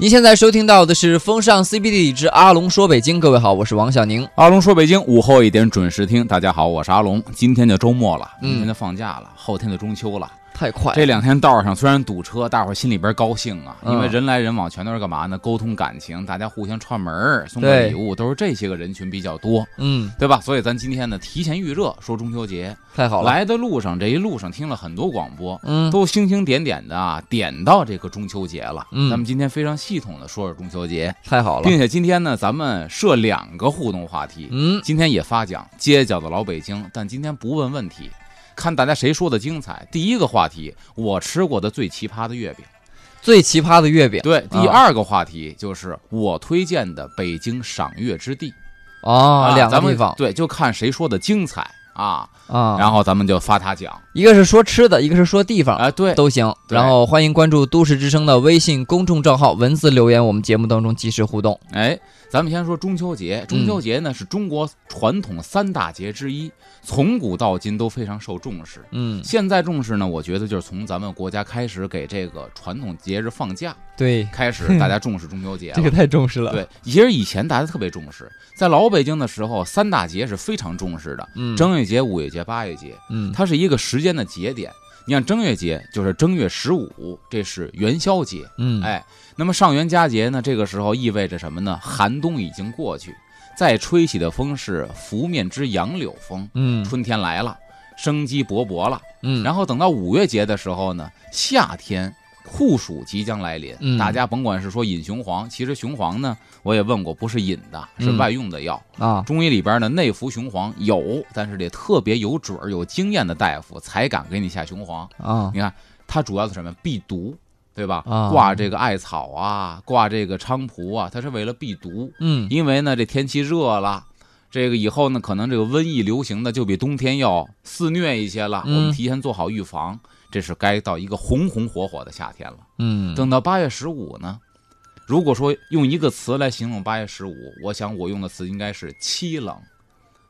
您现在收听到的是风尚 CBD 之阿龙说北京，各位好，我是王小宁。阿龙说北京，午后一点准时听。大家好，我是阿龙。今天就周末了，嗯明天就放假了，后天就中秋了。太快这两天道上虽然堵车，大伙儿心里边高兴啊，嗯因为人来人往，全都是干嘛呢？沟通感情，大家互相串门儿、送个礼物，都是这些个人群比较多，嗯，对吧？所以咱今天呢，提前预热说中秋节。太好了。来的路上，这一路上听了很多广播，嗯，都星星点点的啊，点到这个中秋节了。嗯咱们今天非常系统的说说中秋节，太好了。并且今天呢，咱们设两个互动话题。嗯，今天也发奖，街角的老北京，但今天不问问题，看大家谁说的精彩。第一个话题，我吃过的最奇葩的月饼。最奇葩的月饼对，啊第二个话题就是我推荐的北京赏月之地啊，两个地方对，就看谁说的精彩啊，啊。然后咱们就发他奖。一个是说吃的，一个是说地方，哎，对，都行。然后欢迎关注都市之声的微信公众账号，文字留言，我们节目当中及时互动。哎，咱们先说中秋节。中秋节呢、是中国传统三大节之一，从古到今都非常受重视。嗯，现在重视呢，我觉得就是从咱们国家开始给这个传统节日放假对，开始，大 家重视中秋节了。这个太重视了。，对，其实以前大家特别重视，在老北京的时候，三大节是非常重视的，嗯，正月节、五月节、八月节，嗯，它是一个时间的节点。你看正月节就是正月十五，这是元宵节，嗯，哎，那么上元佳节呢，这个时候意味着什么呢？寒冬已经过去，再吹起的风是拂面之杨柳风，嗯春天来了，生机勃勃了。嗯，然后等到五月节的时候呢，夏天酷暑即将来临。嗯大家甭管是说饮雄黄，其实雄黄呢，我也问过，不是饮的，是嗯外用的药。啊，中医里边呢，内服雄黄有，但是得特别有准儿、有经验的大夫才敢给你下雄黄。啊，你看，它主要是什么？避毒，对吧？啊挂这个艾草啊，挂这个菖蒲啊，它是为了避毒。嗯因为呢，这天气热了，这个以后呢，可能这个瘟疫流行的就比冬天要肆虐一些了。嗯我们提前做好预防，这是该到一个红红火火的夏天了。嗯，等到八月十五呢，如果说用一个词来形容八月十五，我想我用的词应该是凄冷。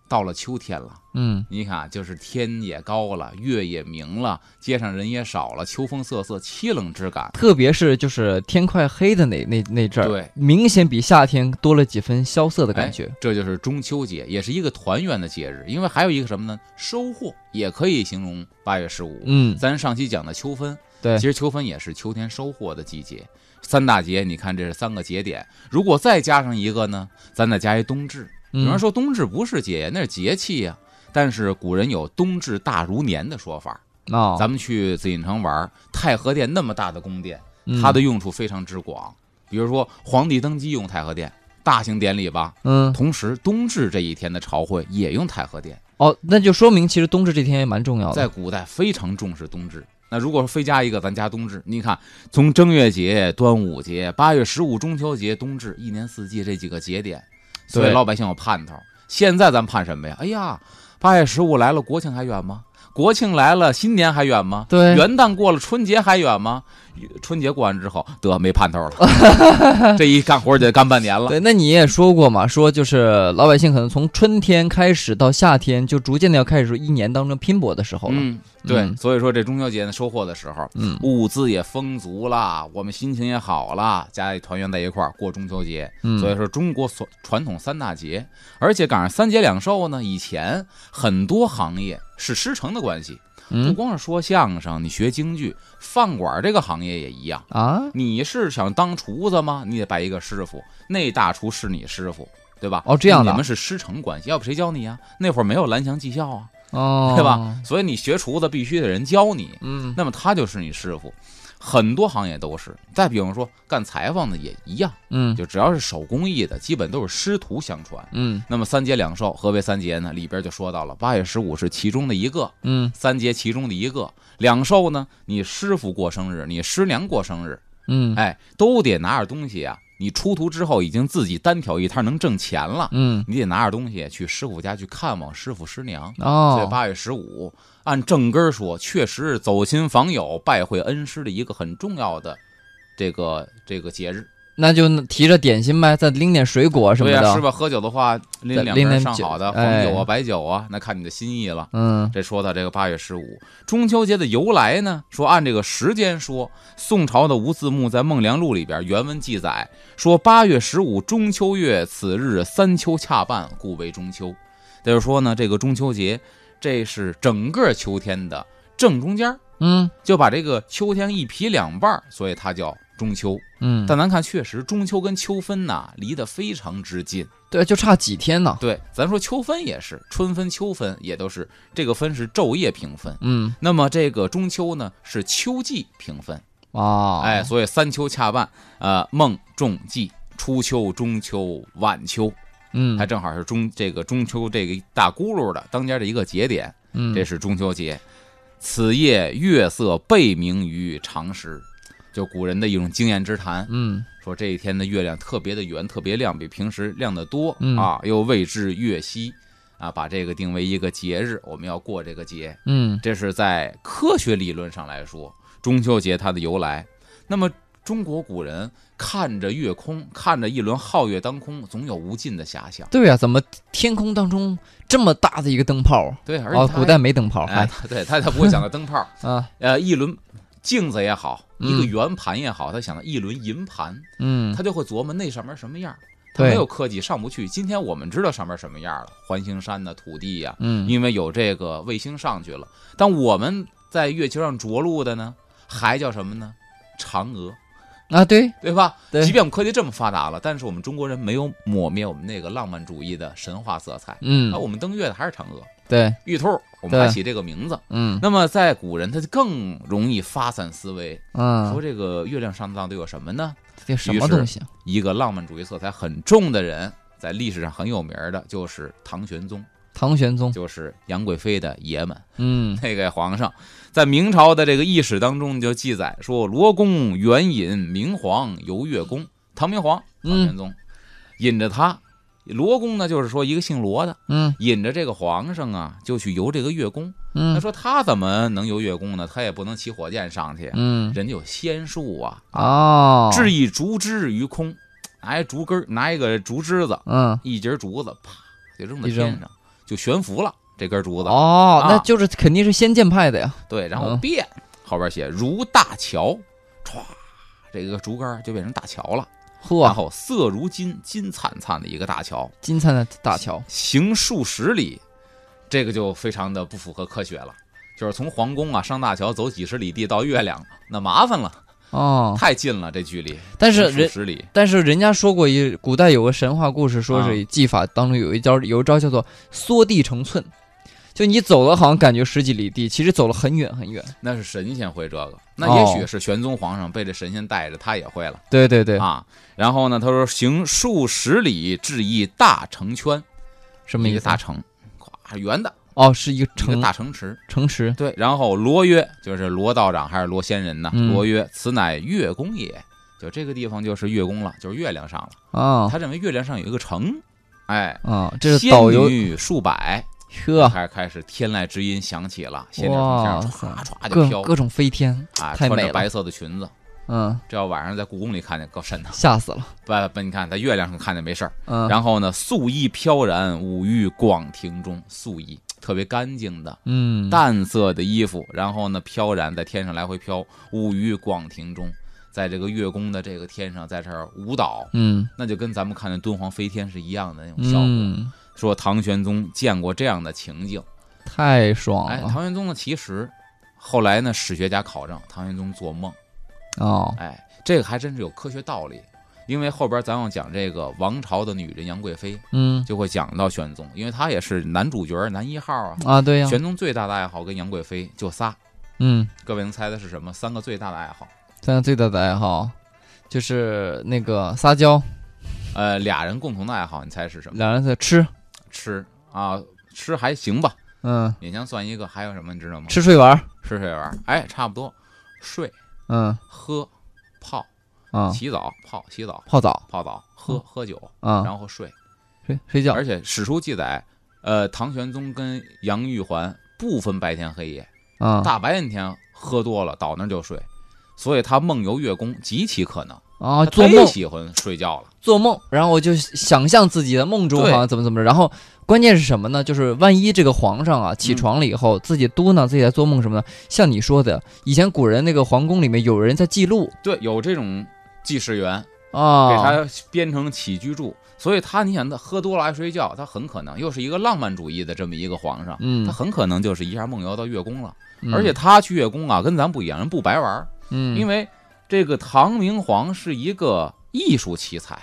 到了秋天了，嗯你看，就是天也高了，月也明了，街上人也少了，秋风瑟瑟，凄冷之感。特别是就是天快黑的那那那阵儿，对，明显比夏天多了几分萧瑟的感觉。这就是中秋节，也是一个团圆的节日。因为还有一个什么呢？收获也可以形容八月十五。嗯，咱上期讲的秋分，对其，实秋分也是秋天收获的季节。三大节，你看这是三个节点，如果再加上一个呢，咱再加一冬至。有人嗯说冬至不是节，那是节气呀、但是古人有冬至大如年的说法。哦，咱们去紫禁城玩，太和殿那么大的宫殿，嗯它的用处非常之广。比如说皇帝登基用太和殿，大型典礼吧。嗯同时，冬至这一天的朝会也用太和殿，哦，那就说明其实冬至这天也蛮重要的。在古代非常重视冬至。那如果说非加一个，咱加冬至。你看，从正月节、端午节、八月十五中秋节、冬至，一年四季这几个节点，所以对老百姓有盼头。现在咱盼什么呀？哎呀，八月十五来了，国庆还远吗？国庆来了，新年还远吗？对元旦过了，春节还远吗？春节过完之后，得没盼头了，这一干活就得干半年了。对，那你也说过嘛，说就是老百姓可能从春天开始到夏天，就逐渐的要开始一年当中拼搏的时候了。嗯，对，嗯所以说这中秋节呢，收获的时候，嗯物资也丰足了，我们心情也好了，家里团圆在一块儿过中秋节。嗯所以说中国所传统三大节，而且赶上三节两寿呢，以前很多行业是师承的关系，不嗯光是说相声，你学京剧，饭馆这个行业也一样。啊，你是想当厨子吗？你得拜一个师傅，那大厨是你师傅，对吧？哦这样的你们是师承关系，要不谁教你呀？那会儿没有蓝翔技校啊，哦，对吧？？所以你学厨子必须得人教你，嗯那么他就是你师傅。很多行业都是，再比方说干裁缝的也一样，嗯就只要是手工艺的，基本都是师徒相传。嗯那么三节两寿，何为三节呢？里边就说到了，八月十五是其中的一个，嗯三节其中的一个。两寿呢，你师傅过生日，你师娘过生日，嗯哎，都得拿点东西啊。你出徒之后已经自己单挑一摊能挣钱了，嗯你得拿着东西去师傅家去看望师傅师娘。所以哦，八月十五，按正根说，确实是走亲访友、拜会恩师的一个很重要的这个这个节日。那就提着点心呗，再拎点水果什么对呀、的。是吧？喝酒的话，拎两瓶上好的哎黄酒啊、白酒啊，那看你的心意了。嗯这说到这个八月十五，中秋节的由来呢？说按这个时间说，宋朝的吴自牧在《孟良录》里边原文记载说，八月十五中秋月，此日三秋恰半，故为中秋。也就是说呢，这个中秋节，这是整个秋天的正中间儿，嗯就把这个秋天一劈两半儿，所以它叫中秋。嗯，但咱看，确实中秋跟秋分呐离得非常之近。对，就差几天呢。对，咱说秋分也是，春分、秋分也都是这个分是昼夜平分。嗯那么这个中秋呢是秋季平分，啊，哎，所以三秋恰半，呃，孟仲季，初秋、中秋、晚秋，嗯还正好是中这个中秋这个大轱辘的当间的一个节点，嗯，这是中秋节。此夜月色倍明于常时，就古人的一种经验之谈，嗯说这一天的月亮特别的圆，特别亮，比平时亮得多、嗯啊，又谓之月夕，啊，把这个定为一个节日，我们要过这个节。嗯这是在科学理论上来说，中秋节它的由来。那么中国古人看着月空，看着一轮皓月当空，总有无尽的遐想。对呀、怎么天空当中这么大的一个灯泡？对，而且哦，古代没灯泡，哎，对他他不会想到灯泡，啊，呃，一轮镜子也好，一个嗯圆盘也好，他想到一轮银盘，嗯他就会琢磨那上面什么样。他没有科技上不去。今天我们知道上面什么样了，环形山的土地呀、嗯因为有这个卫星上去了。但我们在月球上着陆的呢，还叫什么呢？嫦娥，啊，对对吧？对即便我们科技这么发达了，但是我们中国人没有抹灭我们那个浪漫主义的神话色彩。嗯那我们登月的还是嫦娥、对玉兔，我们对还起这个名字。嗯那么在古人，他就更容易发散思维，嗯说嗯，这个月亮上到底有什么呢？这什么东西啊？一个浪漫主义色彩很重的人，在历史上很有名的，就是唐玄宗，唐玄宗，就是杨贵妃的爷们。嗯 那个皇上，在明朝的这个历史当中就记载说，罗公援引明皇游月宫，唐明皇唐玄宗、引着他，罗公呢就是说一个姓罗的，嗯引着这个皇上啊就去游这个月宫。嗯他嗯说他怎么能游月宫呢？他也不能骑火箭上去，嗯人家有仙术啊，哦，掷一竹枝于空，拿一竹根拿一个竹枝子，嗯一截竹子，啪就扔在天上，就悬浮了这根竹子。哦，啊那就是肯定是仙剑派的呀。对，然后嗯变后边写如大桥，歘，这个竹竿就变成大桥了。然，后色如金，金灿灿的一个大桥，金灿的大桥，行数十里，这个就非常的不符合科学了。就是从皇宫啊上大桥走几十里地到月亮，那麻烦了，哦，太近了这距离。但是人但是人家说过一古代有个神话故事，说啊。是技法当中有一招有一招叫做缩地成寸，就你走了好像感觉十几里地，其实走了很远很远。那是神仙会这个，那哦也许是玄宗皇上被这神仙带着，他也会了对对对，啊。然后呢，他说行数十里至一大城圈，一什么一？个大城，咵圆的哦，是一个城大城池。城池。对，然后罗曰，就是罗道长还是罗仙人呢？嗯罗曰：“此乃月宫也。”就这个地方就是月宫了，就是月亮上了。啊他认为月亮上有一个城，哎，啊，这是仙女数百，呵，开始开始天籁之音响起了，仙女从天上唰唰就飘各种飞天，啊，太美了穿着白色的裙子。嗯，这要晚上在故宫里看见，够瘆的。吓死了。不不，你看在月亮上看见没事儿。嗯，然后呢，素衣飘然，舞于广庭中。素衣特别干净的嗯，淡色的衣服，然后呢飘然在天上来回飘，舞于广庭中，在这个月宫的这个天上，在这儿舞蹈，嗯那就跟咱们看见敦煌飞天是一样的那种效果。嗯，说唐玄宗见过这样的情景，太爽哎，了唐玄宗呢，其实后来呢，史学家考证，唐玄宗做梦，哦，哎，这个还真是有科学道理。因为后边咱要讲这个王朝的女人杨贵妃，嗯就会讲到玄宗，因为他也是男主角男一号啊。啊，对呀，玄宗最大的爱好跟杨贵妃就仨，嗯，各位能猜的是什么？三个最大的爱好，三个最大的爱好就是那个撒娇，呃，俩人共同的爱好，你猜是什么？俩人在吃，吃啊，吃还行吧，嗯，勉强算一个。还有什么你知道吗？吃睡玩，吃睡玩，哎，差不多，睡、嗯。喝、泡、啊，洗澡、泡、洗澡、泡澡。泡澡、喝嗯喝酒，啊，然后睡。睡睡觉，而且史书记载，呃，唐玄宗跟杨玉环不分白天黑夜，啊，大白天喝多了倒那儿就睡，所以他梦游月宫极其可能。啊，他做梦。喜欢睡觉了。做梦，然后我就想象自己的梦中对。好像怎么怎么着，然后关键是什么呢？就是万一这个皇上啊起嗯床了以后，自己嘟囔自己在做梦什么的，像你说的，以前古人那个皇宫里面有人在记录。对，有这种记事员啊。给啊，他编成起居注，所以他你想他喝多了爱睡觉，他很可能又是一个浪漫主义的这么一个皇上，嗯。他，很可能就是一下梦游到月宫了。嗯。而且他去月宫啊，跟咱不一样，人不白玩，嗯，因为这个唐明皇是一个艺术奇才，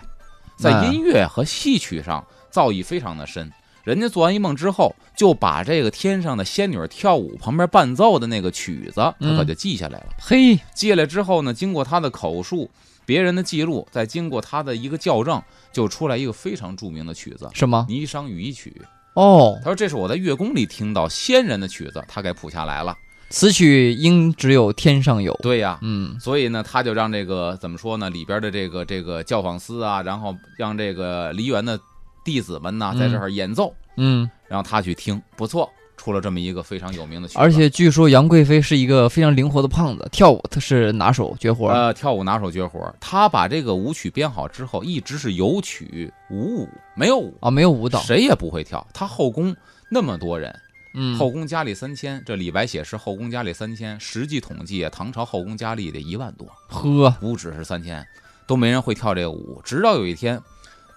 在哎音乐和戏曲上造诣非常的深。人家做完一梦之后，就把这个天上的仙女跳舞旁边伴奏的那个曲子，他可嗯就记下来了。嘿，记下来之后呢，经过他的口述，别人的记录，再经过他的一个校正，就出来一个非常著名的曲子什么《霓裳羽衣曲》。哦，他说这是我在月宫里听到仙人的曲子，他给谱下来了。此曲应只有天上有。对呀，嗯所以呢，他就让这个怎么说呢？里边的这个这个教坊司啊，然后让这个梨园的弟子们呐，嗯在这儿演奏，嗯，让他去听，不错，出了这么一个非常有名的曲子。而且据说杨贵妃是一个非常灵活的胖子，跳舞她是拿手绝活。呃，跳舞拿手绝活，他把这个舞曲编好之后，一直是有曲无舞，没有舞，啊，没有舞蹈。谁也不会跳。他后宫那么多人，嗯，后宫佳丽三千，这李白写诗后宫佳丽三千，实际统计啊，唐朝后宫佳丽得一万多，呵，不只是三千，都没人会跳这个舞。直到有一天，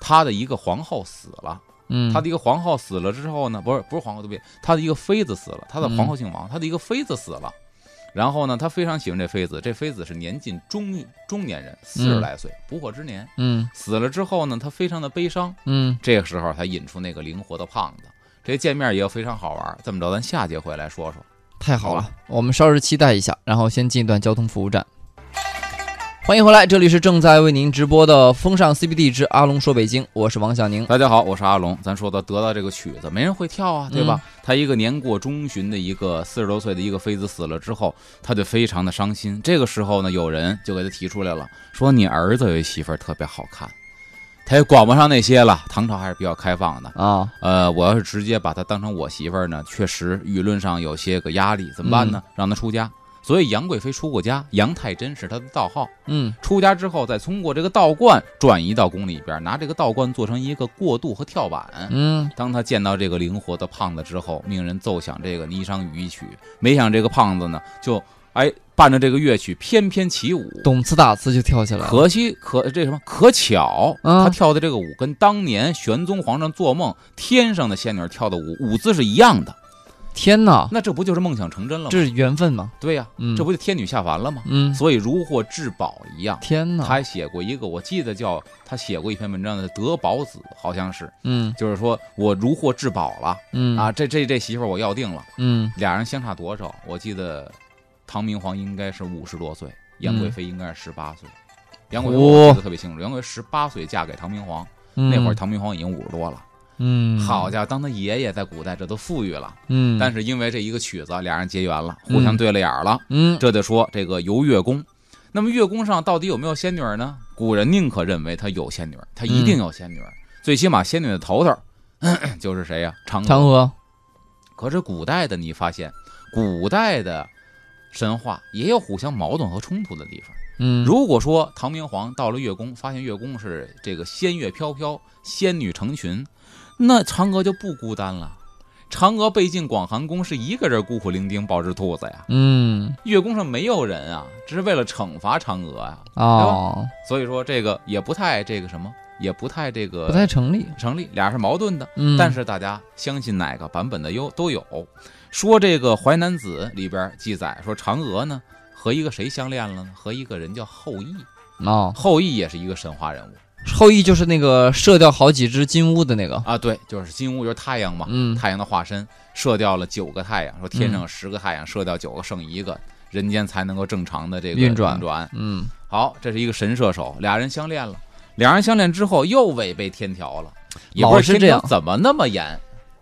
他的一个皇后死了，嗯，他的一个皇后死了之后呢，不是不是皇后对不对？他的一个妃子死了，他的嗯皇后姓王，他的一个妃子死了。然后呢，他非常喜欢这妃子，这妃子是年近中中年人，四十嗯来岁，不惑之年。嗯死了之后呢，他非常的悲伤。嗯，这个时候，才引出那个灵活的胖子。这见面也非常好玩。这么着，咱下节回来说说。太好了，我们稍事期待一下，然后先进一段交通服务站。欢迎回来，这里是正在为您直播的风尚 CBD 之阿龙说北京，我是王小宁。大家好，我是阿龙。咱说到得到这个曲子，没人会跳啊，对吧？嗯他一个年过中旬的一个四十多岁的一个妃子死了之后，他就非常的伤心。这个时候呢，有人就给他提出来了，说你儿子有一媳妇儿特别好看，他也管不上那些了。唐朝还是比较开放的。啊，呃，我要是直接把她当成我媳妇儿呢，确实舆论上有些个压力，怎么办呢？让她出家。所以杨贵妃出过家，杨太真是她的道号。嗯出家之后，再通过这个道观转移到宫里边，拿这个道观做成一个过渡和跳板。嗯，当他见到这个灵活的胖子之后，命人奏响这个《霓裳羽衣曲》，没想这个胖子呢，就哎伴着这个乐曲翩翩起舞。懂词打词就跳起来了。可惜可这什么可巧，嗯他跳的这个舞跟当年玄宗皇上做梦天上的仙女跳的舞舞姿是一样的，天哪，那这不就是梦想成真了吗？这是缘分吗？对呀、嗯，这不就天女下凡了吗？嗯，所以如获至宝一样。天哪，他还写过一个，我记得叫他写过一篇文章的《德宝子》，好像是，嗯就是说我如获至宝了嗯啊，这这这媳妇儿我要定了。嗯俩人相差多少？我记得唐明皇应该是五十多岁，杨贵妃应该是十八岁。杨贵妃我记得特别清楚，杨贵妃十八岁嫁给唐明皇，嗯，那会儿唐明皇已经五十多了。嗯，好家伙，当他爷爷在古代这都富裕了，嗯，但是因为这一个曲子，俩人结缘了，互相对了眼儿了。嗯这就说这个游月宫，那么月宫上到底有没有仙女呢？古人宁可认为她有仙女儿，她一定有仙女儿，最起码仙女的头头儿 就是谁呀、嫦娥。嫦娥，可是古代的你发现，古代的神话也有互相矛盾和冲突的地方。嗯，如果说唐明皇到了月宫，发现月宫是这个仙乐飘飘，仙女成群，那嫦娥就不孤单了。嫦娥被进广寒宫是一个人孤苦伶仃抱只兔子呀，嗯月宫上没有人啊，这是为了惩罚嫦娥呀。哦，所以说这个也不太这个什么，也不太这个不太成立。成立，俩是矛盾的。嗯，但是大家相信哪个版本的优都有。说这个《淮南子》里边记载说，嫦娥呢和一个谁相恋了呢？和一个人叫后羿。哦，后羿也是一个神话人物后羿就是那个射掉好几只金乌的那个。啊，对，就是金乌就是太阳嘛，嗯太阳的化身，射掉了九个太阳，说天上有十个太阳，射掉九个剩一个，人间才能够正常的这个运转运转。嗯好，这是一个神射手，俩人相恋了，俩人相恋之后又违背天条了，也不是天条老是这样怎么那么严？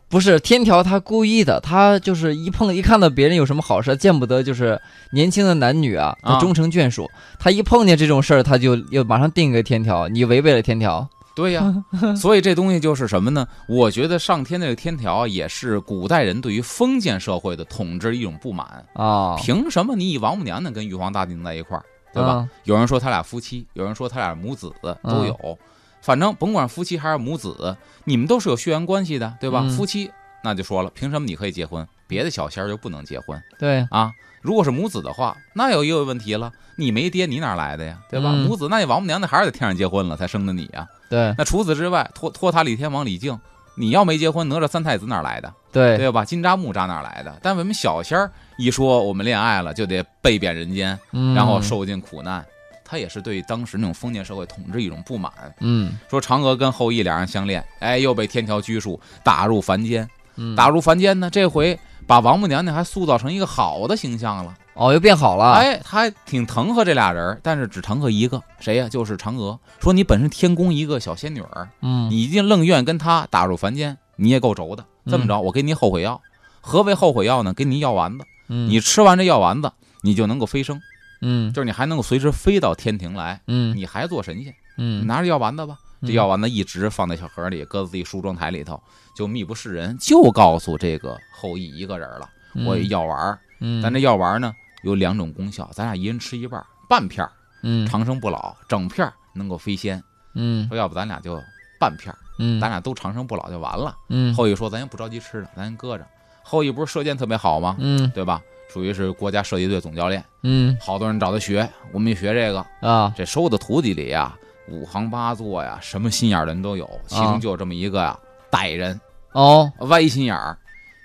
不是天条，他故意的，他就是一碰一看到别人有什么好事，见不得就是年轻的男女啊，啊他终成眷属。他一碰见这种事儿，他就又马上定一个天条，你违背了天条。对呀，所以这东西就是什么呢？我觉得上天这个天条啊也是古代人对于封建社会的统治一种不满。啊，凭什么你以王母娘娘跟玉皇大帝能在一块儿，对吧？啊？有人说他俩夫妻，有人说他俩母子都有，反正甭管夫妻还是母子，你们都是有血缘关系的，对吧？嗯夫妻那就说了，凭什么你可以结婚，别的小仙儿就不能结婚对，啊？如果是母子的话，那有一个问题了，你没爹，你哪来的呀？对吧？嗯母子，那你王母娘娘还是在天上结婚了才生的你呀？对，那除此之外，托托塔李天王李靖，你要没结婚，哪吒三太子哪来的？对，对吧？金吒木吒哪来的？但我们小仙儿一说我们恋爱了，就得被贬人间，嗯然后，受尽苦难。他也是对当时那种封建社会统治一种不满，嗯说嫦娥跟后羿两人相恋，哎，又被天条拘束，打入凡间。嗯，打入凡间呢，这回把王母娘娘还塑造成一个好的形象了。哦，又变好了，，哎，他还挺疼和这俩人，但是只疼和一个，谁呀？就是嫦娥。说你本是天宫一个小仙女儿，嗯，你竟愣愿跟她打入凡间，你也够轴的。这么着，我给你后悔药。何为后悔药呢？给你药丸子，嗯你吃完这药丸子，你就能够飞升，嗯就是你还能够随时飞到天庭来，嗯你还做神仙。你嗯，拿着药丸子吧，嗯这药丸子一直放在小盒里，搁在自己梳妆台里头，就密不示人，就告诉这个后羿一个人了。嗯我有药丸儿，嗯，咱这药丸呢有两种功效，咱俩一人吃一半，半片儿嗯长生不老，整片儿能够飞仙。嗯说要不咱俩就半片儿，嗯，咱俩都长生不老就完了。嗯后羿说咱也不着急吃了，咱先搁着。后羿不是射箭特别好吗？嗯对吧？属于是国家射击队总教练，嗯好多人找他学，我们也学这个。啊这收的徒弟里呀，五行八作呀，什么心眼儿的人都有，其中就有这么一个呀，歹人，哦歪心眼儿。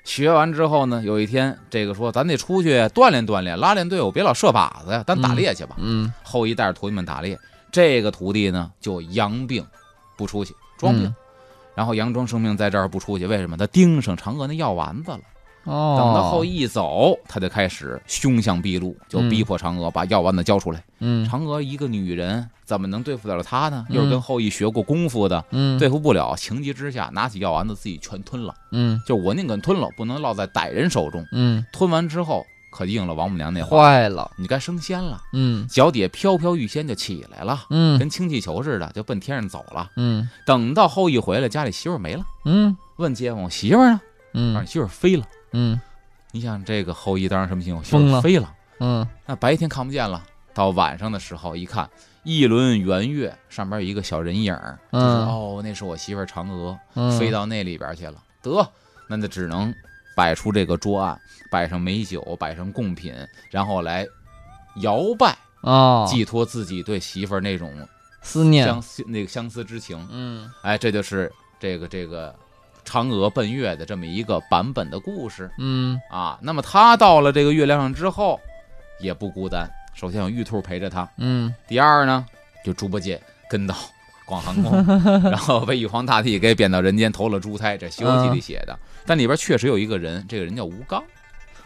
学完之后呢，有一天这个说咱得出去锻炼锻炼，拉练队伍，别老射靶子呀，咱打猎去吧。嗯后羿带着徒弟们打猎，这个徒弟呢就养病不出去，装病，嗯然后佯装生病在这儿不出去，为什么？他盯上嫦娥那药丸子了。哦，等到后羿一走，他就开始凶相毕露，就逼迫嫦娥把药丸子交出来。嗯嫦娥一个女人，怎么能对付得了他呢？嗯又是跟后羿学过功夫的，嗯对付不了，情急之下拿起药丸子自己全吞了。嗯就我宁肯吞了，不能落在歹人手中。嗯，吞完之后，可应了王母娘那话，坏了，你该升仙了，嗯脚底下飘飘欲仙就起来了，嗯跟氢气球似的，就奔天上走了。嗯等到后羿回来，家里媳妇儿没了，嗯问街坊：“媳妇儿呢？”：“嗯你媳妇儿飞了。嗯”你想这个后羿当然什么情况？飞了。嗯那白天看不见了，到晚上的时候一看，一轮圆月上边有一个小人影儿，就是嗯哦，那是我媳妇儿嫦娥嗯，飞到那里边去了。得，那就只能摆出这个桌案，摆上美酒，摆上贡品，然后来摇拜，啊，寄托自己对媳妇儿那种思念，相思那个相思之情。嗯哎，这就是这个这个嫦娥奔月的这么一个版本的故事嗯啊。那么他到了这个月亮上之后，也不孤单。首先有玉兔陪着他，嗯第二呢，就猪八戒跟到广寒宫，然后被玉皇大帝给贬到人间投了猪胎，这《西游记》里写的。但里边确实有一个人，这个人叫吴刚。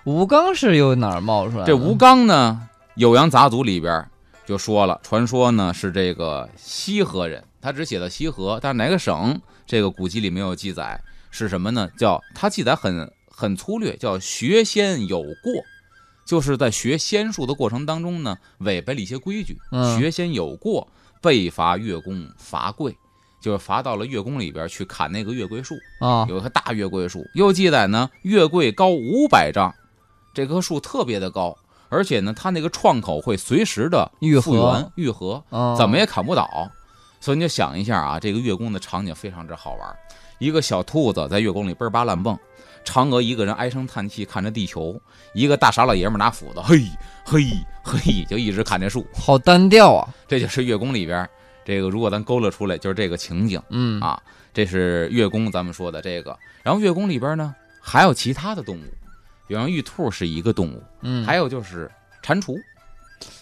吴刚是由哪儿冒出来的？这吴刚呢，《酉阳杂俎》里边就说了，传说呢是这个西河人，他只写到西河，但是哪个省这个古籍里没有记载，是什么呢？叫他记载很很粗略，叫学仙有过，就是在学仙术的过程当中呢，违背了一些规矩，嗯学仙有过，被罚月宫罚跪。就是罚到了月宫里边去砍那个月桂树，啊，有一棵大月桂树，又记载呢，月桂高五百丈，这棵树特别的高，而且呢，它那个创口会随时的愈复原合愈合，啊怎么也砍不倒。所以你就想一下啊，这个月宫的场景非常之好玩。一个小兔子在月宫里嘣儿吧乱蹦，嫦娥一个人唉声叹气看着地球，一个大傻老爷们儿拿斧子，嘿嘿嘿，就一直砍这树。好单调啊，这就是月宫里边这个，如果咱勾勒出来，就是这个情景。嗯啊，这是月宫咱们说的这个。然后月宫里边呢还有其他的动物，比方玉兔是一个动物，嗯，还有就是蟾蜍，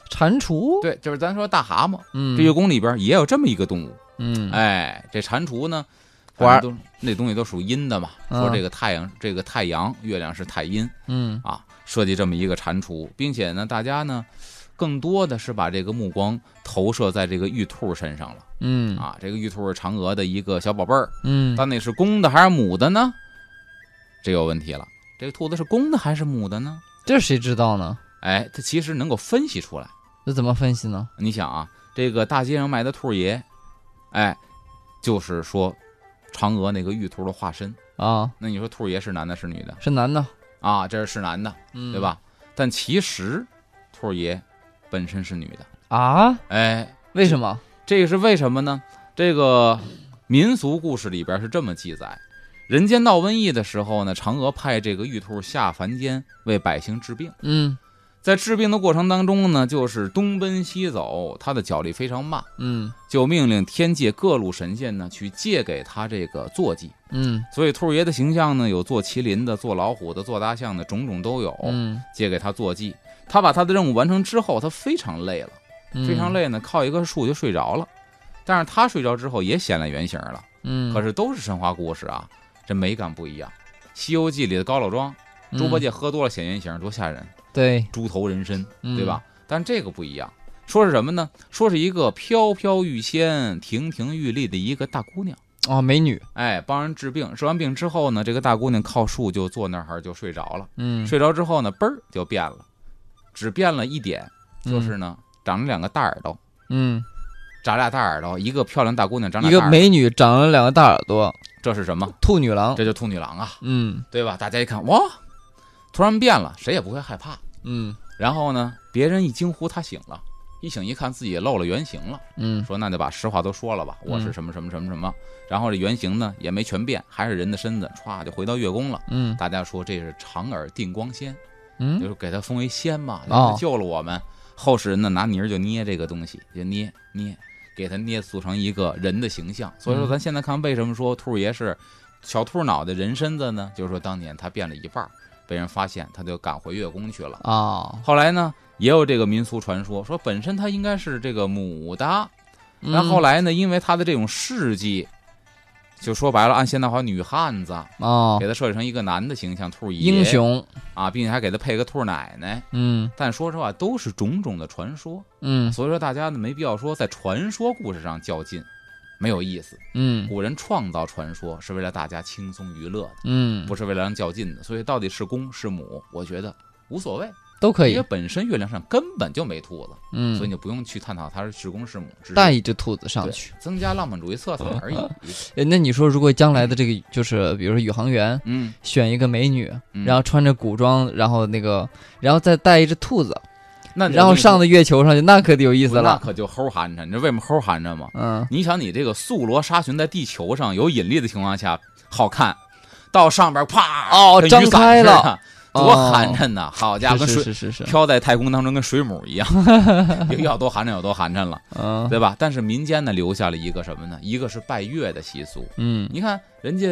蟾蜍，对，就是咱说大蛤蟆。嗯，这月宫里边也有这么一个动物，嗯哎，这蟾蜍呢，玩儿反正都那东西都属阴的嘛。嗯说这个太阳，这个太阳，月亮是太阴嗯啊，设计这么一个蟾蜍，并且呢，大家呢。更多的是把这个目光投射在这个玉兔身上了嗯啊！这个玉兔是嫦娥的一个小宝贝儿，嗯但那是公的还是母的呢？这有问题了。这个兔子是公的还是母的呢？这谁知道呢？哎，它其实能够分析出来。那怎么分析呢？你想啊，这个大街上卖的兔爷，哎，就是说嫦娥那个玉兔的化身。啊，那你说兔爷是男的是女的是男的，啊？这是是男的，嗯，对？吧？但其实兔爷本身是女的。啊？哎，为什么？这个是为什么呢？这个民俗故事里边是这么记载：人间闹瘟疫的时候呢，嫦娥派这个玉兔下凡间为百姓治病。嗯在治病的过程当中呢，就是东奔西走，他的脚力非常慢，嗯就命令天界各路神仙呢去借给他这个坐骑。嗯所以兔爷的形象呢，有坐麒麟的、坐老虎的、坐大象的，种种都有，嗯，借给他坐骑。他把他的任务完成之后，他非常累了，嗯非常。累呢，靠一棵树就睡着了。但是他睡着之后也显了原形了。嗯，可是都是神话故事啊，这美感不一样。《西游记》里的高老庄，猪八嗯戒喝多了显原形，多吓人，对，猪头人身，嗯对吧？但这个不一样，说是什么呢？说是一个飘飘欲仙、亭亭玉立的一个大姑娘，哦，美女。哎，帮人治病。治完病之后呢，这个大姑娘靠树就坐那儿就睡着了。嗯，睡着之后呢，嘣儿就变了，只变了一点，就是呢，长了两个大耳朵，嗯，长俩大耳朵，一个漂亮大姑娘长一俩大耳朵，个美女长了两个大耳朵，这是什么？兔女郎。这就兔女郎啊，嗯对吧？大家一看，哇，突然变了，谁也不会害怕。嗯然后呢，别人一惊呼，他醒了，一醒一看自己露了原形了，嗯说那就把实话都说了吧，我是什么什么什么什么。然后这原形呢也没全变，还是人的身子，歘就回到月宫了。嗯大家说这是长耳定光仙，嗯就嗯是给他封为仙嘛，哦他救了我们。后世人呢拿泥儿就捏这个东西，就捏捏，给他捏塑成一个人的形象。所以说嗯咱现在看为什么说兔爷是小兔脑袋人身子呢？就是说当年他变了一半儿，被人发现，他就赶回月宫去了。啊，后来呢，也有这个民俗传说，说本身他应该是这个母的，嗯然后后来呢，因为他的这种事迹，就说白了，按现代话，女汉子，哦给，他设计成一个男的形象，兔爷英雄。啊，并且还给他配个兔奶奶。嗯但说实话，都是种种的传说，嗯所以说大家呢没必要说在传说故事上较劲，没有意思。嗯古人创造传说是为了大家轻松娱乐的，嗯，不是为了让较劲的。所以到底是公是母，我觉得无所谓，都可以因为。本身月亮上根本就没兔子。嗯所以，你就不用去探讨它是是公是母，带一只兔子上去。增加浪漫主义色彩而已。哎那你说，如果将来的这个就是，比如说宇航员嗯，选一个美女，嗯然后穿着古装，然后那个，然后再带一只兔子，那然后上到月球上去，那可得有意意思了。那可就齁寒碜。你知道为什么齁寒碜吗？嗯你想，你这个素罗纱裙在地球上有引力的情况下好看，到上边啪哦张开了，多寒碜呐！好家伙，跟水是是是是，飘在太空当中跟水母一样，要多寒碜有多寒碜了，嗯对吧？但是民间呢留下了一个什么呢？一个是拜月的习俗。嗯你看人家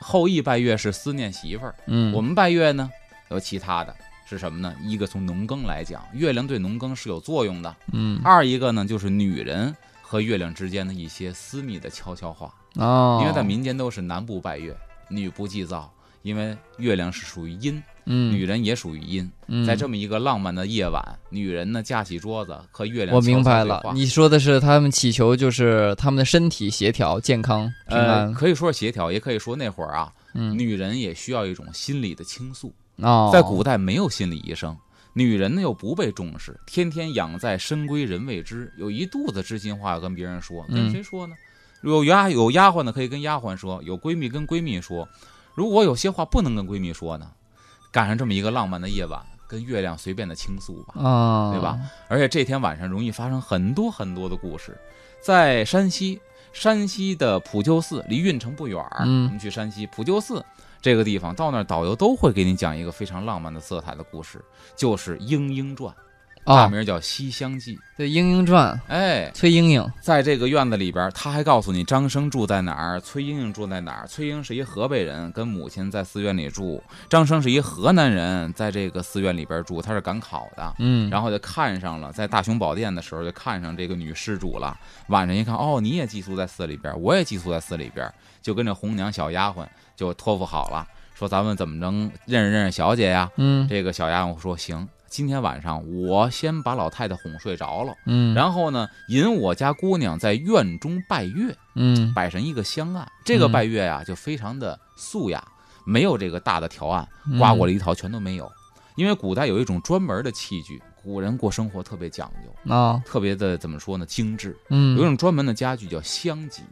后羿拜月是思念媳妇儿，嗯，我们拜月呢有其他的。是什么呢？一个从农耕来讲，月亮对农耕是有作用的；嗯二一个呢，就是女人和月亮之间的一些私密的悄悄话。哦，因为在民间都是男不拜月，女不祭灶，因为月亮是属于阴，嗯女人也属于阴。嗯在这么一个浪漫的夜晚，女人呢架起桌子和月亮我明白了你说的是他们祈求就是他们的身体协调、健康、平呃，安。可以说是协调，也可以说那会儿啊，嗯女人也需要一种心理的倾诉。哦，在古代没有心理医生，女人呢又不被重视，天天养在深闺人未知，有一肚子知心话要跟别人说，跟嗯谁说呢？有丫有丫鬟呢，可以跟丫鬟说；有闺蜜跟闺蜜说。如果有些话不能跟闺蜜说呢，赶上这么一个浪漫的夜晚，跟月亮随便的倾诉吧。啊，对吧？而且这天晚上容易发生很多很多的故事，在山西，山西的普救寺离运城不远我们去山西普救寺这个地方，到那儿导游都会给你讲一个非常浪漫的色彩的故事，就是《莺莺传》，大啊，名叫《西厢记》。对《莺莺传》，哎，崔莺莺，在这个院子里边，他还告诉你张生住在哪儿，崔莺莺住在哪儿。崔莺是一河北人，跟母亲在寺院里住；张生是一河南人，在这个寺院里边住，他是赶考的。嗯，然后就看上了，在大雄宝殿的时候就看上这个女施主了。晚上一看，哦，你也寄宿在寺里边，我也寄宿在寺里边，就跟这红娘小丫鬟就托付好了，说咱们怎么能认识认识小姐呀？嗯这个小丫鬟说行，今天晚上我先把老太太哄睡着了，嗯，然后呢，引我家姑娘在院中拜月，嗯摆上一个香案。这个拜月呀、就非常的素雅，没有这个大的条案，嗯刮过了一套全都没有。因为古代有一种专门的器具，古人过生活特别讲究，啊，特别的怎么说呢，精致。嗯有一嗯，种专门的家具叫香几，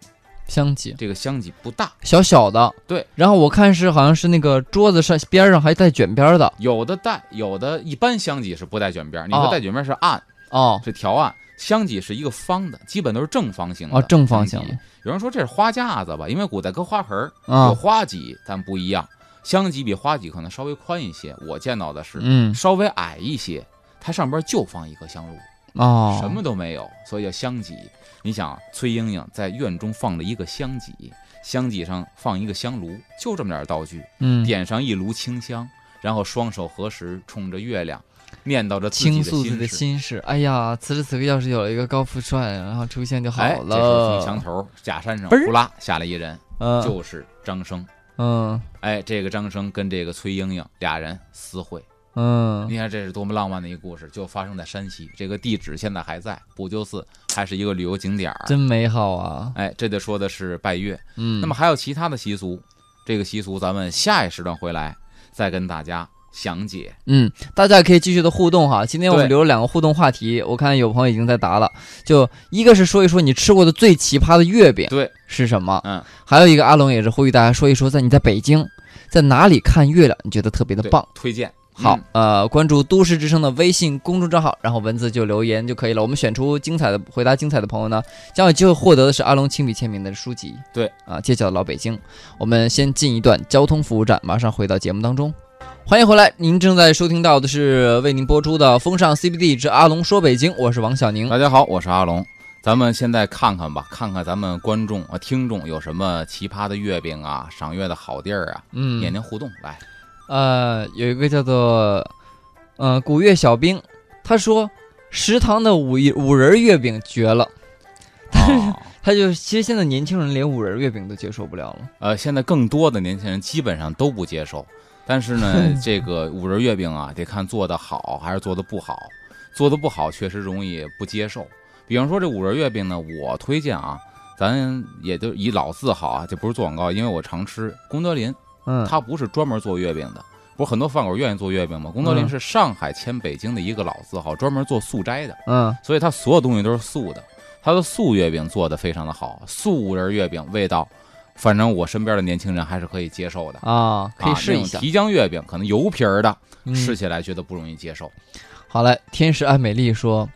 香几这个香几不大，小小的，对。然后我看是好像是那个桌子上边上还带卷边的，有的带，有的一般香几是不带卷边，你哦说带卷边是暗，哦，是条暗。香几是一个方的，基本都是正方形的哦，正方形有人说这是花架子吧？因为古代搁花盆有，花几，但不一样。香几比花几可能稍微宽一些，我见到的是嗯，稍微矮一些，它上边就放一个香炉，哦，什么都没有，所以叫香几。你想，崔莺莺在院中放了一个香几，香几上放一个香炉，就这么点道具，嗯，点上一炉清香，然后双手合十，冲着月亮，念叨着自己的倾诉自己的心事。哎呀，此时此刻要是有了一个高富帅，然后出现就好哎，这时候了。从墙头假山上呼啦下来一人，嗯，就是张生。嗯哎，这个张生跟这个崔莺莺俩人私会，嗯，你看这是多么浪漫的一个故事，就发生在山西。这个地址现在还在，补救寺还是一个旅游景点儿。真美好啊。哎，这得说的是拜月。嗯，那么还有其他的习俗，这个习俗咱们下一时段回来再跟大家详解。嗯，大家也可以继续的互动哈。今天我们留了两个互动话题，我看有朋友已经在答了。就一个是说一说你吃过的最奇葩的月饼对，是什么，嗯，还有一个阿龙也是呼吁大家说一说，在你在北京在哪里看月亮，你觉得特别的棒。推荐。好嗯，呃，关注都市之声的微信公众账号，然后文字就留言就可以了。我们选出精彩的回答精彩的朋友呢，将有机会获得的是阿龙亲笔签名的书籍。对啊，街角的老北京。我们先进一段交通服务站，马上回到节目当中。欢迎回来，您正在收听到的是为您播出的《风尚 CBD 之阿龙说北京》，我是王小宁。大家好，我是阿龙。咱们现在看看吧，看看咱们观众啊、听众有什么奇葩的月饼啊、赏月的好地儿啊，嗯，年年互动来。呃，有一个叫做呃古月小兵，他说食堂的五一五仁月饼绝了。哦 他就其实现在年轻人连五仁月饼都接受不了了。呃，现在更多的年轻人基本上都不接受，但是呢，这个五仁月饼啊，得看做的好还是做的不好。做的不好确实容易不接受。比方说这五仁月饼呢，我推荐啊，咱也就以老字号啊，这不是做广告，因为我常吃功德林，嗯，它不是专门做月饼的。不是很多饭馆愿意做月饼吗？功德林嗯是上海迁北京的一个老字号，专门做素斋的。嗯所以它所有东西都是素的。它的素月饼做的非常的好，素五仁月饼味道，反正我身边的年轻人还是可以接受的。啊，可以啊试一下。提浆月饼可能油皮儿的，嗯吃起来觉得不容易接受。好嘞，天使爱美丽说，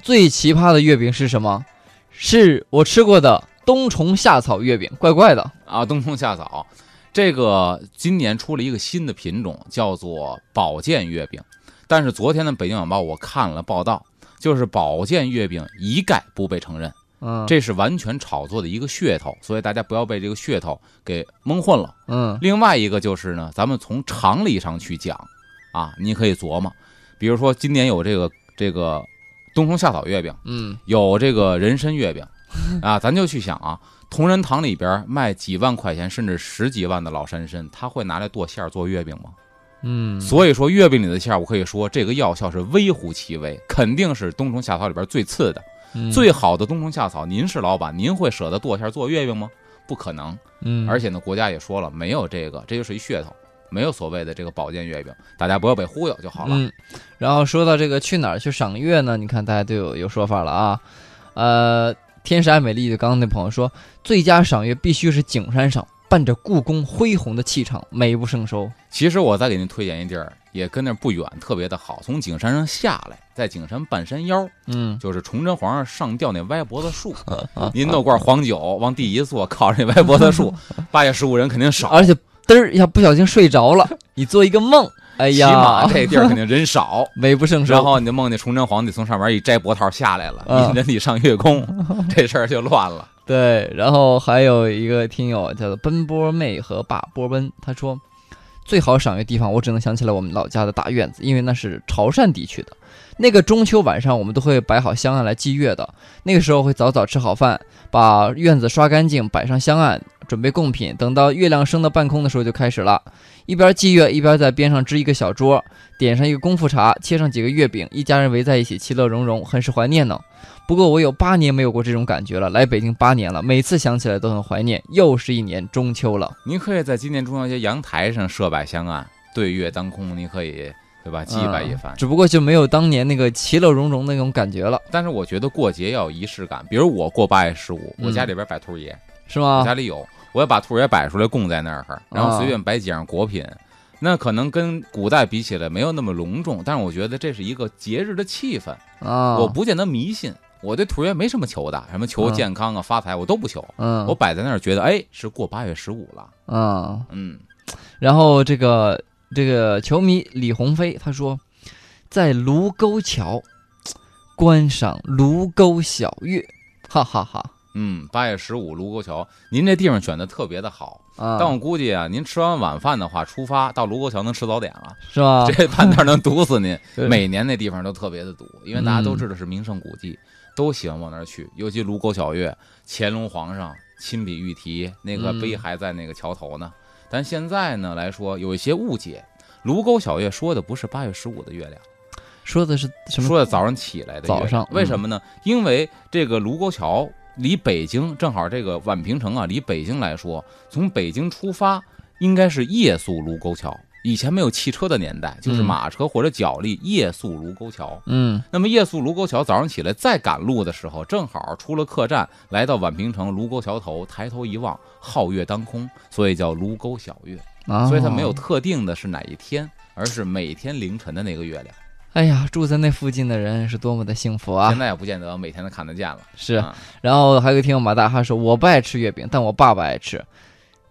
最奇葩的月饼是什么？是我吃过的冬虫夏草月饼，怪怪的。啊，冬虫夏草，这个今年出了一个新的品种，叫做保健月饼。但是昨天的《北京晚报》我看了报道，就是保健月饼一概不被承认，嗯，这是完全炒作的一个噱头，所以大家不要被这个噱头给蒙混了。嗯另外一个就是呢，咱们从常理上去讲，啊，你可以琢磨，比如说今年有这个这个冬虫夏草月饼，嗯有这个人参月饼，啊，咱就去想啊，同仁堂里边卖几万块钱甚至十几万的老山参，他会拿来剁馅儿做月饼吗？嗯，所以说月饼里的馅儿，我可以说这个药效是微乎其微，肯定是冬虫夏草里边最次的、嗯最好的冬虫夏草。您是老板，您会舍得剁馅儿做月饼吗？不可能。嗯，而且呢，国家也说了，没有这个，这就是一噱头，没有所谓的这个保健月饼，大家不要被忽悠就好了。嗯，然后说到这个去哪儿去赏月呢？你看大家都有有说法了啊。呃，天使爱美丽的刚刚那朋友说，最佳赏月必须是景山上，伴着故宫恢宏的气场，美不胜收。其实我再给您推荐一地儿，也跟那儿不远，特别的好。从景山上下来，在景山半山腰，嗯就是崇祯皇上上吊那歪脖子树，您弄罐黄酒往地一坐，靠着那歪脖子树，八月十五人肯定少。而且嘚儿一下不小心睡着了，你做一个梦，哎起码呀，这地儿肯定人少。美不胜收。然后你就梦见崇祯皇帝从上面一摘脖套下来了，嗯引着你上月宫，这事儿就乱了。对，然后还有一个听友叫做奔波妹和把波奔，他说最好赏月地方，我只能想起来我们老家的大院子，因为那是潮汕地区的。那个中秋晚上，我们都会摆好香案来祭月的。那个时候会早早吃好饭，把院子刷干净，摆上香案，准备贡品。等到月亮升到半空的时候就开始了，一边祭月，一边在边上支一个小桌，点上一个功夫茶，切上几个月饼，一家人围在一起，其乐融融，很是怀念呢。不过我有八年没有过这种感觉了，来北京八年了，每次想起来都很怀念。又是一年中秋了，您可以在今年中秋节阳台上设摆香案，对月当空，您可以对吧？祭拜一番。只不过就没有当年那个其乐融融那种感觉了，但是我觉得过节要有仪式感，比如我过八月十五，嗯我家里边摆兔爷，是吗我？家里有，我要把兔爷摆出来供在那儿，然后啊随便摆几样果品。那可能跟古代比起来没有那么隆重，但是我觉得这是一个节日的气氛。啊，我不见得迷信，我对兔爷没什么求的，什么求嗯健康啊、发财，我都不求。嗯，我摆在那儿，觉得哎，是过八月十五了。啊，嗯，然后这个这个球迷李鸿飞他说，在卢沟桥观赏卢沟晓月，哈哈哈嗯，八月十五卢沟桥，您这地方选的特别的好。啊，但我估计啊，您吃完晚饭的话，出发到卢沟桥能吃早点了，是吧？这半道能堵死您。对每年那地方都特别的堵，因为大家都嗯知道是名胜古迹，都喜欢往那儿去。尤其卢沟晓月，乾隆皇上亲笔御题，那个嗯碑还在那个桥头呢。但现在呢来说，有一些误解，卢沟晓月说的不是八月十五的月亮。说的是什么？说的早上起来的早上嗯为什么呢？因为这个卢沟桥离北京正好这个宛平城啊，离北京来说，从北京出发应该是夜宿卢沟桥。以前没有汽车的年代，就是嗯马车或者脚力夜宿卢沟桥。嗯那么夜宿卢沟桥，早上起来再赶路的时候，正好出了客栈，来到宛平城卢沟桥头，抬头一望，皓月当空，所以叫卢沟晓月。啊，所以它没有。特定的是哪一天，而是每天凌晨的那个月亮。哎呀，住在那附近的人是多么的幸福啊现！在也不见得每天都看得见了。是，啊然后还有一个听友马大哈说，我不爱吃月饼，但我爸爸爱吃，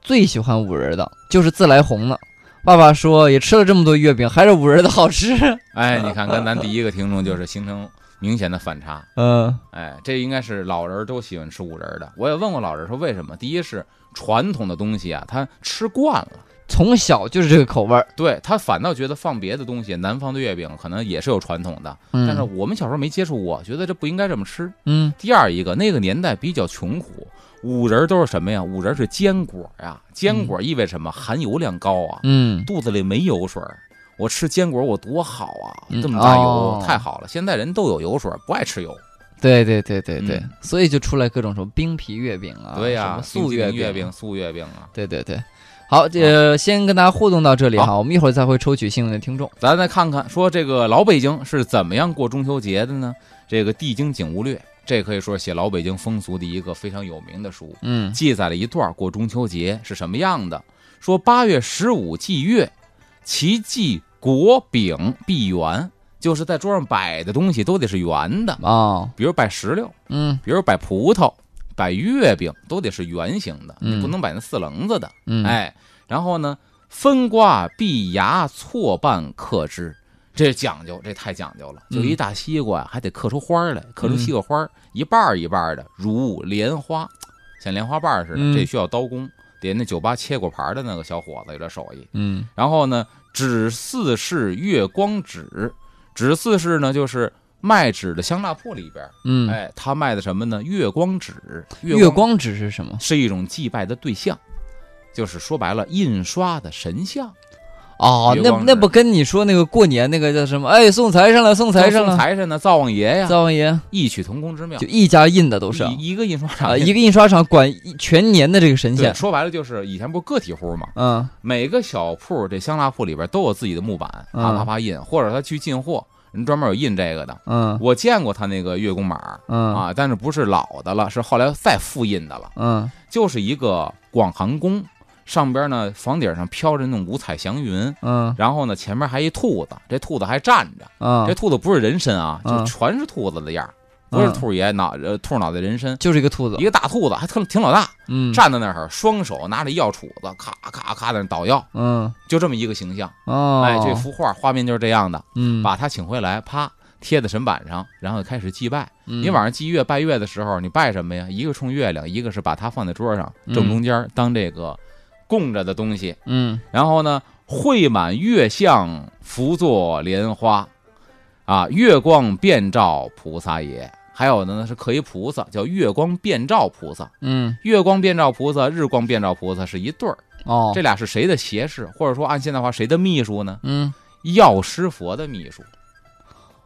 最喜欢五仁的，就是自来红的。爸爸说也吃了这么多月饼，还是五仁的好吃。哎，你看，跟咱第一个听众就是形成明显的反差。嗯哎，这应该是老人都喜欢吃五仁的。我也问过老人说为什么？第一是传统的东西啊，他吃惯了，从小就是这个口味儿。对他反倒觉得放别的东西，南方的月饼可能也是有传统的，嗯，但是我们小时候没接触过，觉得这不应该这么吃。嗯第二一个，那个年代比较穷苦，五仁都是什么呀？五仁是坚果呀，坚果意味着什么？含油量高啊，嗯肚子里没油水儿。我吃坚果我多好啊，嗯这么大油、哦太好了。现在人都有油水，不爱吃油。对对对对对，嗯所以就出来各种什么冰皮月饼啊，对呀、什么素月月饼、素月饼啊。对对对。好，这先跟大家互动到这里哈，好我们一会儿再会抽取幸运的听众。咱再看看，说这个老北京是怎么样过中秋节的呢？这个《地经景物略》，这可以说是写老北京风俗的一个非常有名的书，嗯记载了一段过中秋节是什么样的。说八月十五祭月，其祭果饼必圆，就是在桌上摆的东西都得是圆的，哦，比如摆石榴，嗯比如摆葡萄，摆月饼，都得是圆形的，嗯你不能摆那四棱子的。嗯，，哎，然后呢，分瓜必牙错半刻之，这讲究，这太讲究了。就一大西瓜，还得刻出花来，刻出西瓜花儿，一半一半的，如莲花，像莲花瓣似的。嗯这需要刀工，得那酒吧切果盘的那个小伙子有点手艺。嗯然后呢，纸四是月光纸，纸四是呢就是卖纸的香蜡铺里边，嗯，哎，他卖的什么呢？月光纸，月光纸是什么？是一种祭拜的对象，就是说白了，印刷的神像。哦，那那不跟你说那个过年那个叫什么？哎，送财神了，送财神送了，财神呢，灶王爷呀，灶王爷异曲同工之妙就。一家印的都是啊，一一个印刷厂啊一个印刷厂管全年的这个神对，仙。说白了就是以前不是个体户嘛，嗯每个小铺这香蜡铺里边都有自己的木板，嗯啪啪啪印，或者他去进货，人专门有印这个的。嗯。我见过他那个月宫码嗯。啊，但是不是老的了，是后来再复印的了，嗯。就是一个广寒宫，上边呢房顶上飘着那种五彩祥云，嗯。然后呢前面还一兔子，这兔子还站着，嗯。这嗯，兔子不是人身啊，就嗯。全是兔子的样儿，不是兔爷脑呃兔脑袋人身，就是一个兔子一。个大兔子还特挺老大，嗯站在那儿，双手拿着药杵子，咔咔咔在那捣药，嗯就这么一个形象。哦，哎，这幅画画面就是这样的，嗯把他请回来，啪贴在神板上，然后开始祭拜。你你晚上祭月拜月的时候，你拜什么呀？一个冲月亮，一个是把它放在桌上嗯正中间当这个供着的东西。嗯然后呢，绘满月相，福作莲花，啊，月光遍照菩萨也。还有的呢是刻一菩萨，叫月光遍照菩萨。嗯月光遍照菩萨、日光遍照菩萨是一对儿，哦这俩是谁的胁侍，或者说按现代话谁的秘书呢？嗯药师佛的秘书。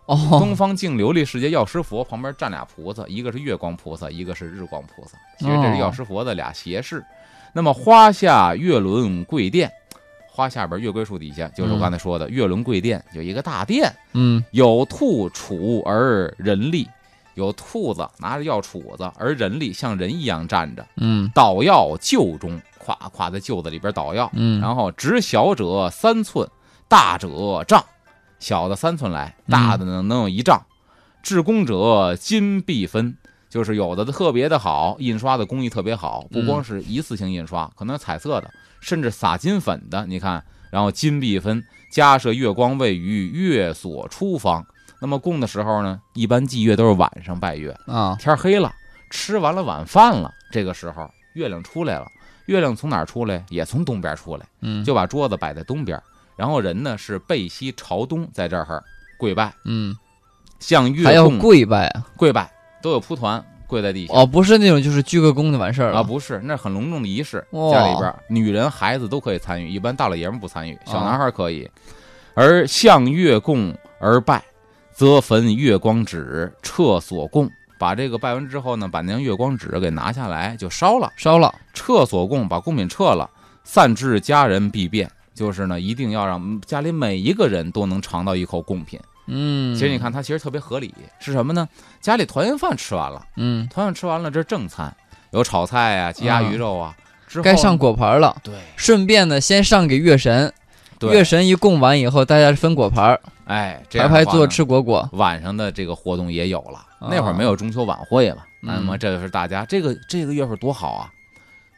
哦东方净琉璃世界药师佛旁边站俩菩萨，一个是月光菩萨，一个是日光菩萨。其实这是药师佛的俩胁侍。那么花下月轮贵殿，花下边月桂树底下就是我刚才说的月轮贵殿，有一个大殿，嗯有兔楚而人立，有兔子拿着药杵子，而人力像人一样站着，嗯捣药臼中，咵咵在臼子里边捣药。嗯，然后直小者三寸，大者丈，小的三寸来，大的呢能有一丈。制工者金币分，就是有的特别的好，印刷的工艺特别好，不光是一次性印刷，可能彩色的，甚至撒金粉的。你看，然后金碧分，加设月光位于月所出方。那么供的时候呢，一般祭月都是晚上拜月，啊，天黑了，吃完了晚饭了，这个时候月亮出来了。月亮从哪儿出来？也从东边出来，嗯，就把桌子摆在东边，然后人呢是背西朝东，在这儿跪拜，嗯，向月还要供跪拜啊？跪拜，都有蒲团跪在地下。哦，不是那种就是鞠个躬就完事儿了啊，不是，那是很隆重的仪式，哇家里边女人、孩子都可以参与，一般大老爷们不参与，小啊男孩可以。而向月供而拜，则焚月光纸，撤所供。把这个拜完之后呢，把那张月光纸给拿下来就烧了，烧了，撤所供，把贡品撤了，散至家人必变。就是呢，一定要让家里每一个人都能尝到一口贡品。嗯，其实你，看，它其实特别合理，是什么呢？家里团圆饭吃完了，嗯，团圆吃完了，这是正餐，有炒菜啊、鸡鸭鱼肉啊，之后该上果盘了，对。顺便呢先上给月神，对，月神一供完以后，大家分果盘儿，哎，这排排坐吃果果，晚上的这个活动也有了，啊。那会儿没有中秋晚会了，嗯。那么这就是大家这个这个月份多好啊，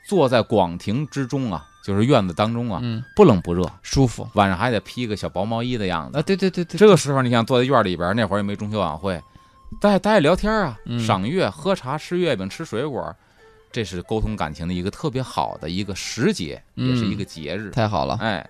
坐在广庭之中啊，就是院子当中啊，嗯，不冷不热，舒服。晚上还得披个小薄毛衣的样子。啊，对对对对，这个时候你想坐在院里边，那会儿也没中秋晚会，大家大家聊天啊，嗯。赏月、喝茶、吃月饼、吃水果，这是沟通感情的一个特别好的一个时节，嗯也是一个节日。太好了，哎，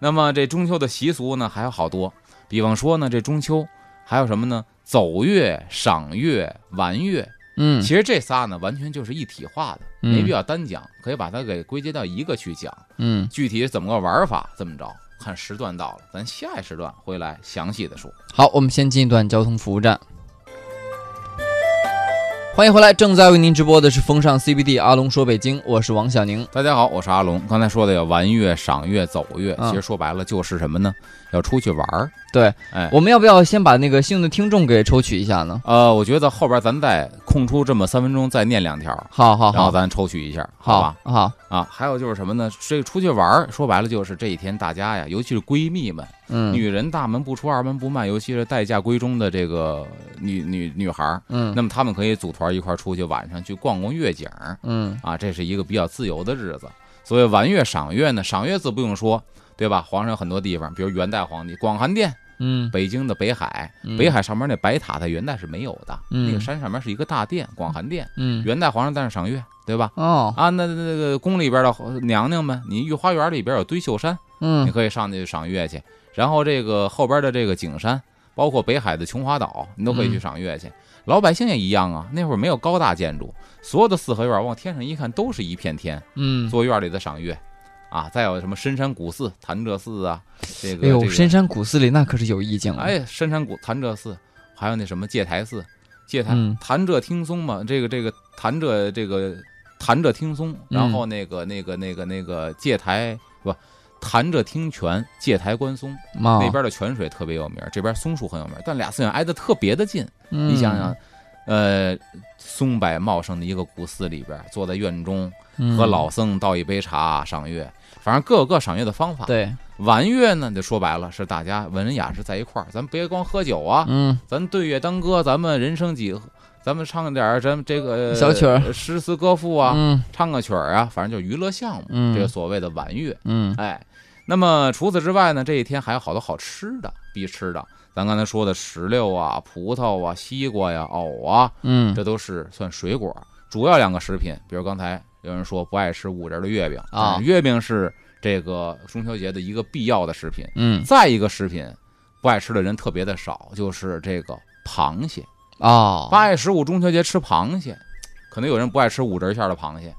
那么这中秋的习俗呢还有好多，比方说呢，这中秋还有什么呢？走月、赏月、玩月，嗯其实这仨呢完全就是一体化的，嗯没必要单讲，可以把它给归结到一个去讲。嗯，具体怎么个玩法，这么着，看时段到了，咱下一时段回来详细的说。好，我们先进一段交通服务站。欢迎回来，正在为您直播的是风尚 CBD 阿龙说北京，我是王小宁。大家好，我是阿龙。刚才说的有玩月、赏月、走月，嗯其实说白了就是什么呢？要出去玩儿。对，哎，我们要不要先把那个幸运的听众给抽取一下呢？呃，我觉得后边咱再空出这么三分钟，再念两条，好好好，然后咱抽取一下，好吧？好好，啊，还有就是什么呢？这个出去玩儿，说白了就是这一天大家呀，尤其是闺蜜们，嗯女人大门不出二门不迈，尤其是待嫁闺中的这个女女女孩儿，嗯那么她们可以组团一块儿出去，晚上去逛逛月景嗯啊，这是一个比较自由的日子。所谓玩月赏月呢，赏月自不用说，对吧？皇上有很多地方，比如元代皇帝广寒殿，嗯北京的北海，嗯北海上面那白塔在元代是没有的，嗯那个山上面是一个大殿，广寒殿。嗯，元代皇上在那赏月，对吧？哦，啊，那那那个宫里边的娘娘们，你御花园里边有堆秀山，你嗯可以上去赏月去。然后这个后边的这个景山，包括北海的琼华岛，你都可以去嗯赏月去。老百姓也一样啊，那会儿没有高大建筑，所有的四合院往天上一看都是一片天，嗯，坐院里的赏月。啊，再有什么深山古寺、潭柘寺啊，这个哎呦，这个深山古寺里那可是有意境了。哎，深山古潭柘寺，还有那什么戒台寺，戒台、嗯潭柘听松嘛，这个这个潭柘这个潭柘听松，然嗯后那个、那个那个那个戒台不潭柘听泉，戒台观松，嘛那边的泉水特别有名，这边松树很有名，但俩寺院挨得特别的近。嗯你想想，呃，松柏茂盛的一个古寺里边，坐在院中嗯和老僧倒一杯茶赏月，反正各有各赏月的方法。对，玩月呢，就说白了是大家文人雅士在一块儿，咱别光喝酒啊，嗯咱对月当歌，咱们人生几何，咱们唱点儿咱们这个小曲儿诗词歌赋啊，嗯唱个曲儿啊，反正就是娱乐项目，嗯这个所谓的玩月。嗯哎，那么除此之外呢，这一天还有好多好吃的，必吃的。咱刚才说的石榴啊、葡萄啊、西瓜呀、藕啊，嗯这都是算水果。主要两个食品，比如刚才有人说不爱吃五仁的月饼啊月饼是这个中秋节的一个必要的食品。嗯再一个食品，不爱吃的人特别的少，就是这个螃蟹。哦，八月十五中秋节吃螃蟹，可能有人不爱吃五仁馅儿的螃蟹，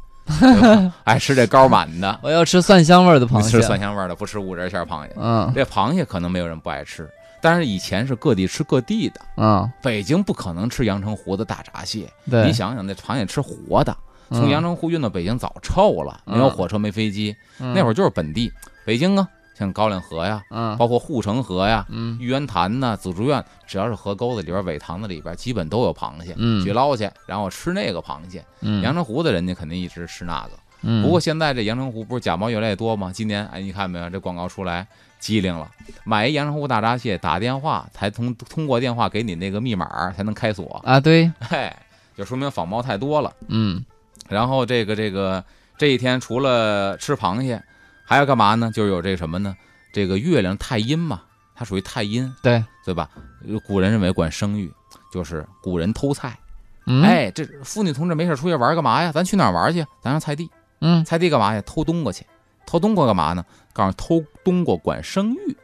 爱吃这高满的，我要吃蒜香味儿的螃 蟹，吃蒜香味儿的，不吃五仁馅儿螃蟹。嗯这螃蟹可能没有人不爱吃，但是以前是各地吃各地的，嗯，北京不可能吃阳澄湖的大闸蟹。对，你想想，那螃蟹吃活的，嗯从阳澄湖运到北京早臭了，没有火车，没飞机，那会儿儿就是本地。北京啊，像高粱河呀，嗯。包括护城河呀，嗯。玉渊潭呐、紫竹院，只要是河沟子里边、苇塘子里边，基本都有螃蟹，嗯。去捞去，然后吃那个螃蟹。嗯。阳澄湖的人家肯定一直吃那个。嗯。不过现在这阳澄湖不是假冒越来越多吗？今年哎，你看没有，这广告出来，机灵了，买一阳澄湖大闸蟹，打电话才通通过电话给你那个密码才能开锁，啊，对，嘿，就说明仿冒太多了。嗯然后这个这个这一天除了吃螃蟹，还要干嘛呢？就是有这个什么呢？这个月亮太阴嘛，它属于太阴，对，对吧？呃古人认为管生育，就是古人偷菜。嗯，，哎，这妇女同志没事出去玩干嘛呀？咱去哪儿玩去？咱上菜地，嗯，菜地干嘛呀？偷冬瓜去。偷冬瓜干嘛呢？告诉偷冬瓜管生育，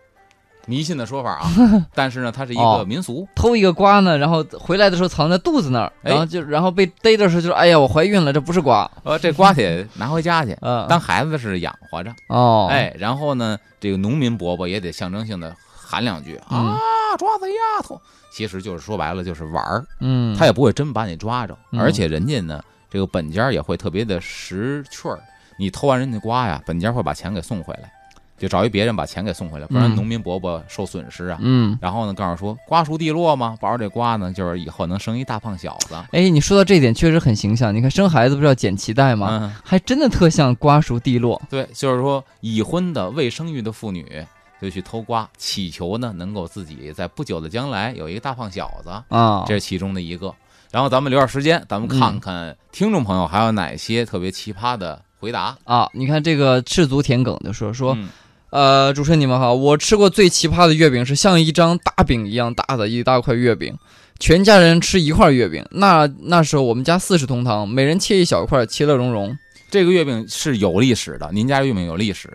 迷信的说法啊。但是呢，它是一个哦民俗。偷一个瓜呢，然后回来的时候藏在肚子那儿，哎然后就然后被逮的时候就说，哎呀，我怀孕了，这不是瓜，呃，这瓜得拿回家去，嗯，当孩子是养活着。哦，，哎，然后呢，这个农民伯伯也得象征性的喊两句嗯啊，抓贼丫头。其实就是说白了就是玩儿，嗯，他也不会真把你抓着，嗯而且人家呢，这个本家也会特别的识趣儿。你偷完人家瓜呀，本家会把钱给送回来，就找一别人把钱给送回来，不然嗯农民伯伯受损失啊。嗯。然后呢，告诉说瓜熟蒂落嘛，保着这瓜呢，就是以后能生一大胖小子。哎，你说到这点确实很形象。你看生孩子不是要剪脐带吗？嗯，还真的特像瓜熟蒂落。对，就是说已婚的未生育的妇女就去偷瓜，祈求呢能够自己在不久的将来有一个大胖小子。啊，这是其中的一个。然后咱们留点时间，咱们嗯看看听众朋友还有哪些特别奇葩的回答。啊，你看这个赤足田埂就说说，嗯呃，主持人你们好，我吃过最奇葩的月饼是像一张大饼一样大的一大块月饼，全家人吃一块月饼。那那时候我们家四世同堂，每人切一小块，其乐融融。这个月饼是有历史的，您家月饼有历史。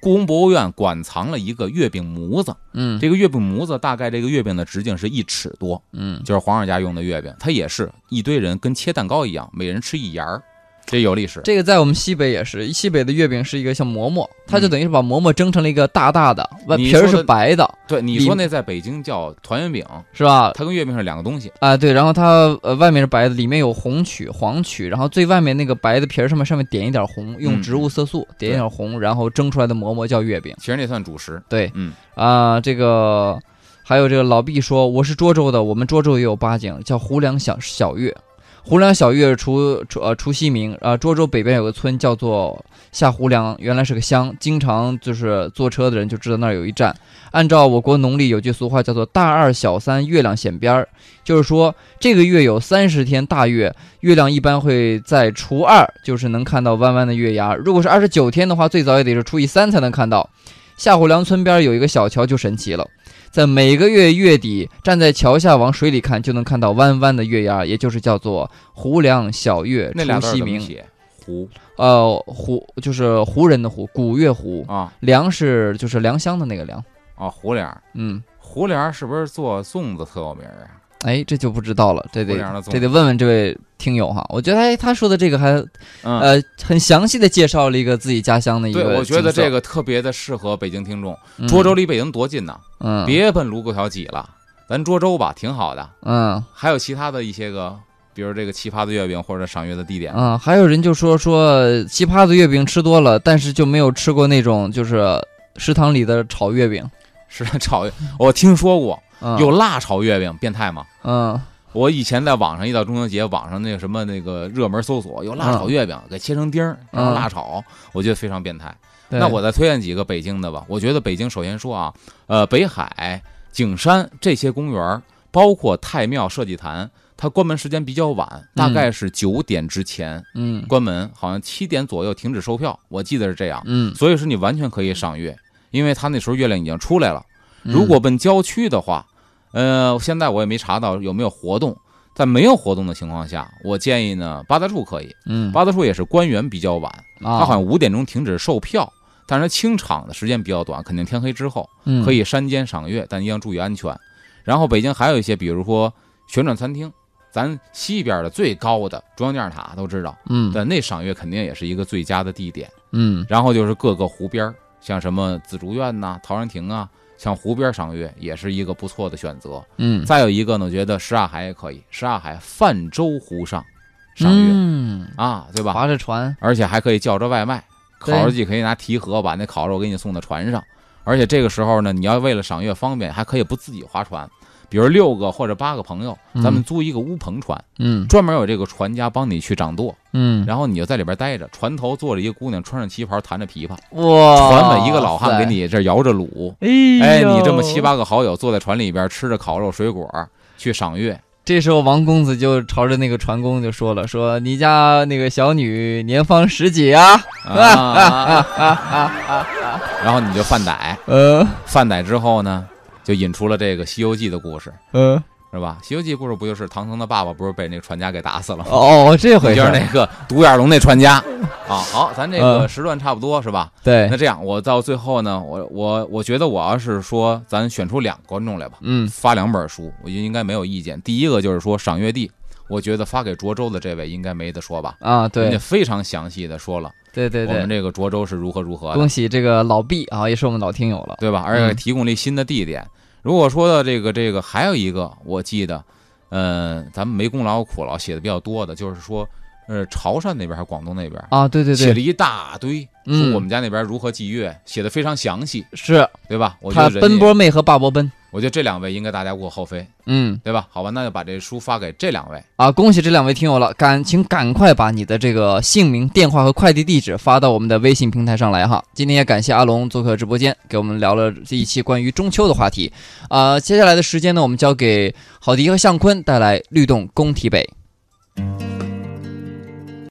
故宫博物院馆藏了一个月饼模子，嗯这个月饼模子大概这个月饼的直径是一尺多，嗯，就是皇上家用的月饼，它也是一堆人跟切蛋糕一样，每人吃一沿儿，这有历史。这个在我们西北也是，西北的月饼是一个像馍馍，它就嗯等于是把馍馍蒸成了一个大大的，外皮儿是白的，对，你说那在北京叫团圆饼，是吧？它跟月饼是两个东西。啊，对，然后它呃外面是白的，里面有红曲、黄曲，然后最外面那个白的皮儿上面上面点一点红，用嗯植物色素点一点红，然后蒸出来的馍馍叫月饼。其实那算主食。对嗯，啊、这个还有这个老毕说，我是涿州的，我们涿州也有八景，叫胡梁小小月。胡梁小月除除呃除夕明啊，涿州北边有个村叫做下胡梁，原来是个乡，经常就是坐车的人就知道那儿有一站。按照我国农历有句俗话叫做“大二小三，月亮显边儿”，就是说这个月有三十天大月，月亮一般会在初二，就是能看到弯弯的月牙。如果是二十九天的话，最早也得是初一三才能看到。下胡梁村边有一个小桥就神奇了，在每个月月底，站在桥下往水里看，就能看到弯弯的月牙，也就是叫做湖梁小月那俩字儿除夕明。怎么写？胡呃，湖就是湖人的湖，古月湖。啊梁是就是良乡的那个梁。啊，湖梁。嗯，湖梁是不是做粽子特有名儿啊？哎，这就不知道了，这得这得问问这位听友哈。我觉得哎，他说的这个还嗯，呃很详细的介绍了一个自己家乡的一个对，我觉得这个特别的适合北京听众。嗯涿州离北京多近呢，嗯别奔卢沟桥挤了，咱涿州吧，挺好的。嗯还有其他的一些个，比如这个奇葩的月饼或者赏月的地点。嗯，还有人就说说奇葩的月饼吃多了，但是就没有吃过那种就是食堂里的炒月饼。是炒月，我听说过嗯，有辣炒月饼，变态吗？嗯我以前在网上一到中秋节，网上那个什么那个热门搜索有辣炒月饼，给切成丁儿，然后嗯辣炒，我觉得非常变态。那我再推荐几个北京的吧。我觉得北京首先说啊，呃，北海、景山这些公园，包括太庙、社稷坛，它关门时间比较晚，大概是九点之前嗯关门，好像七点左右停止售票，我记得是这样。嗯，所以说你完全可以赏月，因为它那时候月亮已经出来了。嗯如果奔郊区的话，呃，现在我也没查到有没有活动。在没有活动的情况下，我建议呢，八大处可以。嗯八大处也是关员比较晚，啊，它好像五点钟停止售票，但是它清场的时间比较短，肯定天黑之后嗯可以山间赏月，但一定要注意安全。然后北京还有一些，比如说旋转餐厅，咱西边的最高的中央电视塔都知道，嗯但那赏月肯定也是一个最佳的地点。嗯然后就是各个湖边儿，像什么紫竹院呐、陶然亭啊，像湖边赏月也是一个不错的选择。嗯再有一个呢，我觉得什刹海也可以，什刹海泛舟湖上赏月、嗯，啊，对吧？划着船，而且还可以叫着外卖，烤肉季可以拿提盒把那烤肉给你送到船上。而且这个时候呢，你要为了赏月方便，还可以不自己划船，比如六个或者八个朋友，嗯。咱们租一个乌篷船，嗯。专门有这个船家帮你去掌舵，嗯，然后你就在里边待着，船头坐着一个姑娘，穿上旗袍，弹着琵琶，哇，船尾一个老汉给你这摇着橹，哎你这么七，八个好友坐在船里边吃着烤肉水果去赏月，这时候王公子就朝着那个船工就说了，说你家那个小女年方十几啊？啊，然后你就犯歹，呃。犯歹之后呢，就引出了这个《西游记》的故事，嗯，是吧？《西游记》故事不就是唐僧的爸爸不是被那个船家给打死了吗？哦，这回就是那个独眼龙那船家 啊。好，咱这个嗯时段差不多是吧？对那，这样，我到最后呢，我我我觉得我要是说咱选出两个观众来吧，嗯发两本书，我觉得应该没有意见。第一个就是说赏月地，我觉得发给涿州的这位应该没得说吧？啊，人对家非常详细的说了对对对我们，这个涿州是如何如何的恭，喜这个老毕啊，也是我们老听友了。对吧？而且嗯提供了一新的地点。如果说到这个这个，还有一个我记得，呃，咱们没功劳苦劳写的比较多的，就是说，呃，潮汕那边还是广东那边。啊，对对对，写了一大堆，嗯说我们家那边如何祭月，写的非常详细，是对吧？我觉他得奔波妹和霸波奔，我觉得这两位应该大家无可厚非，嗯对吧？好吧，那就把这书发给这两位。啊，恭喜这两位听友了，赶请赶快把你的这个姓名、电话和快递地址发到我们的微信平台上来哈。今天也感谢阿龙做客直播间，给我们聊了这一期关于中秋的话题。啊、接下来的时间呢，我们交给郝迪和向坤带来《律动工体北》。